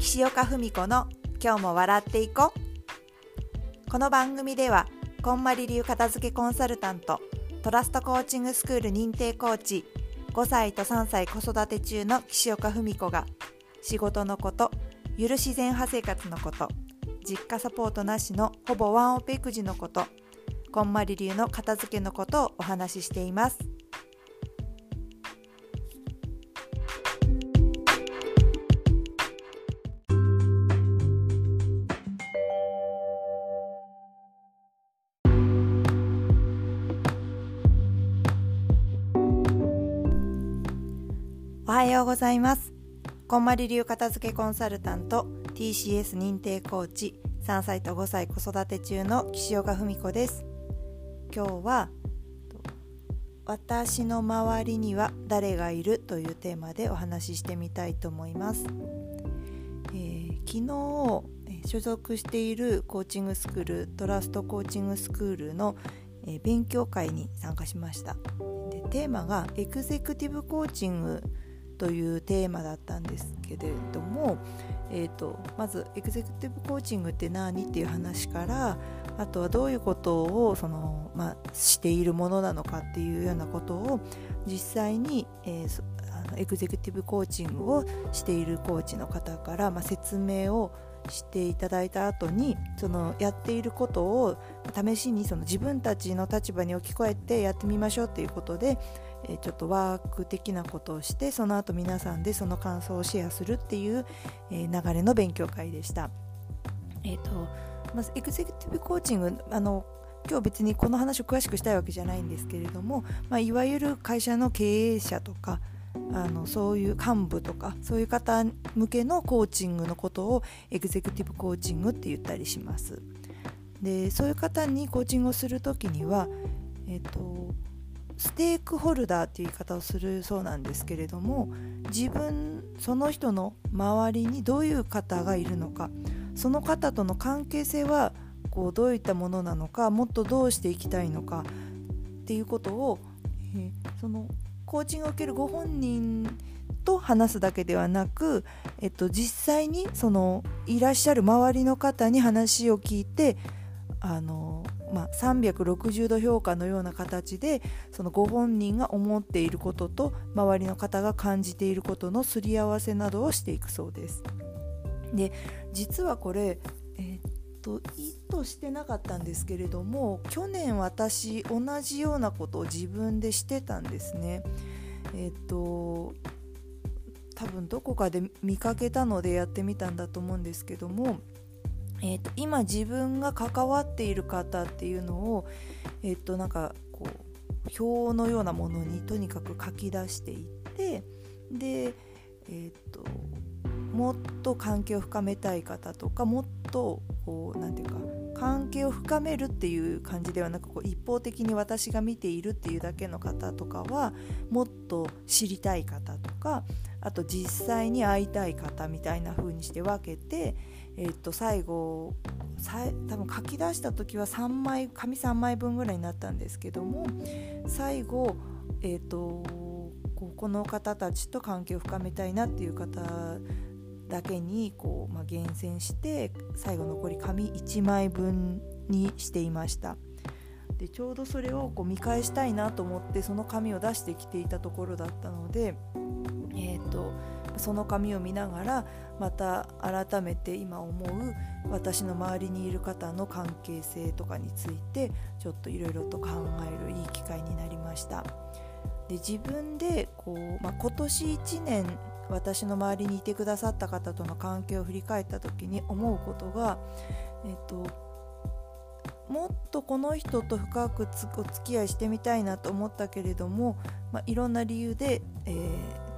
岸岡文子の今日も笑っていこう。この番組ではこんまり流片付けコンサルタントトラストコーチングスクール認定コーチ5歳と3歳子育て中の岸岡文子が仕事のことゆる自然派生活のこと実家サポートなしのほぼワンオペ育児のことこんまり流の片付けのことをお話ししています。おはようございます。こんまり流片付けコンサルタント TCS 認定コーチ3歳と5歳子育て中の岸岡文子です。今日は私の周りには誰がいるというテーマでお話ししてみたいと思います、えー、昨日所属しているコーチングスクールトラストコーチングスクールの勉強会に参加しました。でテーマがエグゼクティブコーチングというテーマだったんですけれども、えーと、まずエグゼクティブコーチングって何っていう話からあとはどういうことをその、まあ、しているものなのかっていうようなことを実際に、えー、あのエグゼクティブコーチングをしているコーチの方から、まあ、説明をしていただいた後にそのやっていることを試しにその自分たちの立場に置き換えてやってみましょうっていうことでえちょっとワーク的なことをしてその後皆さんでその感想をシェアするっていう、え流れの勉強会でした。えーとまずエグゼクティブコーチングあの今日別にこの話を詳しくしたいわけじゃないんですけれども、まあ、いわゆる会社の経営者とかあのそういう幹部とかそういう方向けのコーチングのことをエグゼクティブコーチングって言ったりしますでそういう方にコーチングをする時には、えーとステークホルダーっていう言い方をするそうなんですけれども自分その人の周りにどういう方がいるのかその方との関係性はこうどういったものなのかもっとどうしていきたいのかっていうことを、え、そのコーチングを受けるご本人と話すだけではなく、えっと、実際にそのいらっしゃる周りの方に話を聞いてあのまあ、360度評価のような形でそのご本人が思っていることと周りの方が感じていることのすり合わせなどをしていくそうです。で実はこれ、えー、っと意図してなかったんですけれども去年私同じようなことを自分でしてたんですね。え、っと多分どこかで見かけたのでやってみたんだと思うんですけどもえーと、今自分が関わっている方っていうのを、えーと、なんかこう表のようなものにとにかく書き出していってで、えーと、もっと関係を深めたい方とかもっとこうなんていうか関係を深めるっていう感じではなくこう一方的に私が見ているっていうだけの方とかはもっと知りたい方とかあと実際に会いたい方みたいな風にして分けてえー、と最後多分書き出した時は3枚紙3枚分ぐらいになったんですけども最後、えーと、この方たちと関係を深めたいなっていう方だけにこう、まあ、厳選して最後残り紙1枚分にしていました。でちょうどそれをこう見返したいなと思ってその紙を出してきていたところだったのでえ、ー、とその紙を見ながらまた改めて今思う私の周りにいる方の関係性とかについてちょっといろいろと考えるいい機会になりました。で自分でこう、まあ、今年1年私の周りにいてくださった方との関係を振り返った時に思うことが、えっと、もっとこの人と深くお付き合いしてみたいなと思ったけれども、まあ、いろんな理由で、えー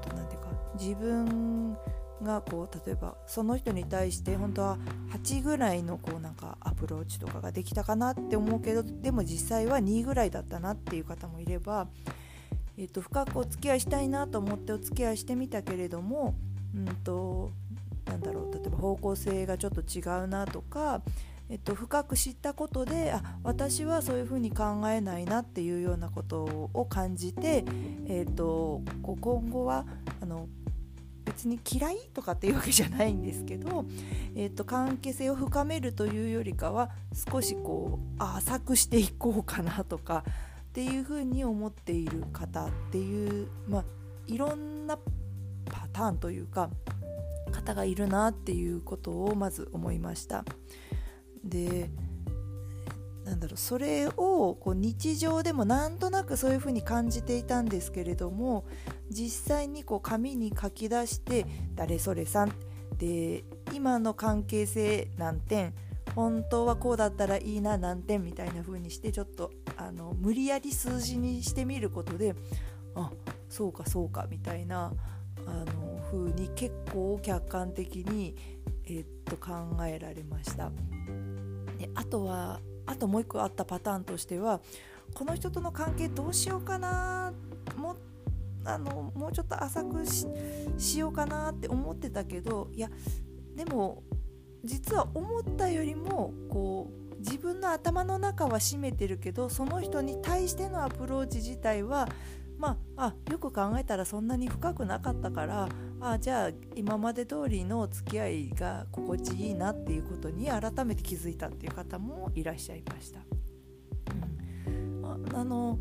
自分がこう例えばその人に対して本当は8ぐらいのこうなんかアプローチとかができたかなって思うけどでも実際は2ぐらいだったなっていう方もいれば、えー、と深くお付き合いしたいなと思ってお付き合いしてみたけれども、うんとなんだろう例えば方向性がちょっと違うなとか、えっと、深く知ったことであ私はそういうふうに考えないなっていうようなことを感じて、えっと、今後はあの別に嫌いとかっていうわけじゃないんですけど、えーと、関係性を深めるというよりかは少しこう浅くしていこうかなとかっていうふうに思っている方っていう、まあ、いろんなパターンというか方がいるなっていうことをまず思いました。でなんだろうそれをこう日常でもなんとなくそういうふうに感じていたんですけれども実際にこう紙に書き出して「誰それさん」で今の関係性何点本当はこうだったらいいな何点みたいな風にしてちょっとあの無理やり数字にしてみることであそうかそうかみたいなあの風に結構客観的に、え、っと考えられました。であとはあともう一個あったパターンとしてはこの人との関係どうしようかなもあのもうちょっと浅くしようかなって思ってたけどいやでも実は思ったよりもこう自分の頭の中は閉めてるけどその人に対してのアプローチ自体はまあ、あよく考えたらそんなに深くなかったからあじゃあ今まで通りの付き合いが心地いいなっていうことに改めて気づいたっていう方もいらっしゃいました。うん、ああの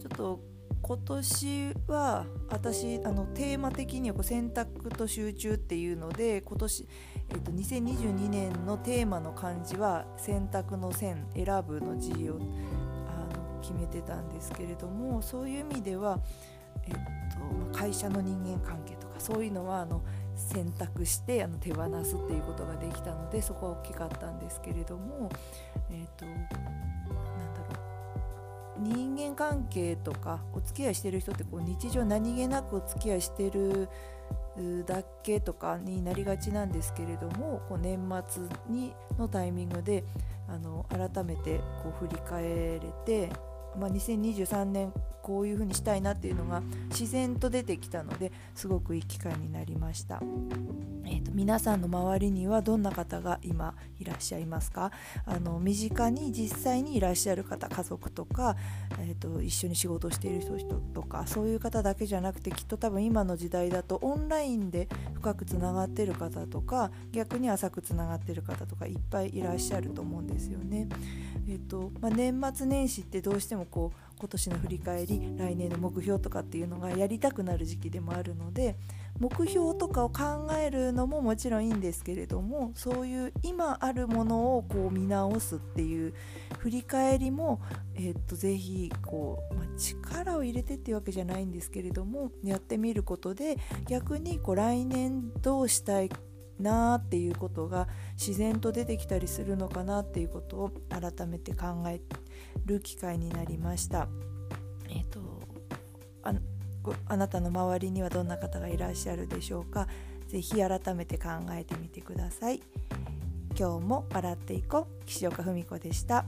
ちょっと今年は私あのテーマ的にはこう選択と集中っていうので今年、えっと、2022年のテーマの漢字は選択の選選ぶの字を決めてたんですけれどもそういう意味では、えっと、会社の人間関係とかそういうのはあの選択してあの手放すっていうことができたのでそこは大きかったんですけれども、えっと、人間関係とかお付き合いしてる人ってこう日常何気なくお付き合いしてるだけとかになりがちなんですけれどもこう年末にのタイミングであの改めてこう振り返れてまあ、2023年こういう風にしたいなっていうのが自然と出てきたのですごくいい機会になりました、えーと、皆さんの周りにはどんな方が今いらっしゃいますか？あの身近に実際にいらっしゃる方家族とか、えーと、一緒に仕事をしている人とかそういう方だけじゃなくてきっと多分今の時代だとオンラインで深くつながってる方とか逆に浅くつながってる方とかいっぱいいらっしゃると思うんですよね。えーとまあ、年末年始ってどうしてもこう今年の振り返り来年の目標とかっていうのがやりたくなる時期でもあるので目標とかを考えるのももちろんいいんですけれどもそういう今あるものをこう見直すっていう振り返りも、えー、っとぜひこう、まあ、力を入れてっていうわけじゃないんですけれどもやってみることで逆にこう来年どうしたいなっていうことが自然と出てきたりするのかなっていうことを改めて考える機会になりました。えーと、ああなたの周りにはどんな方がいらっしゃるでしょうか？是非改めて考えてみてください。今日も笑っていこう岸岡文子でした。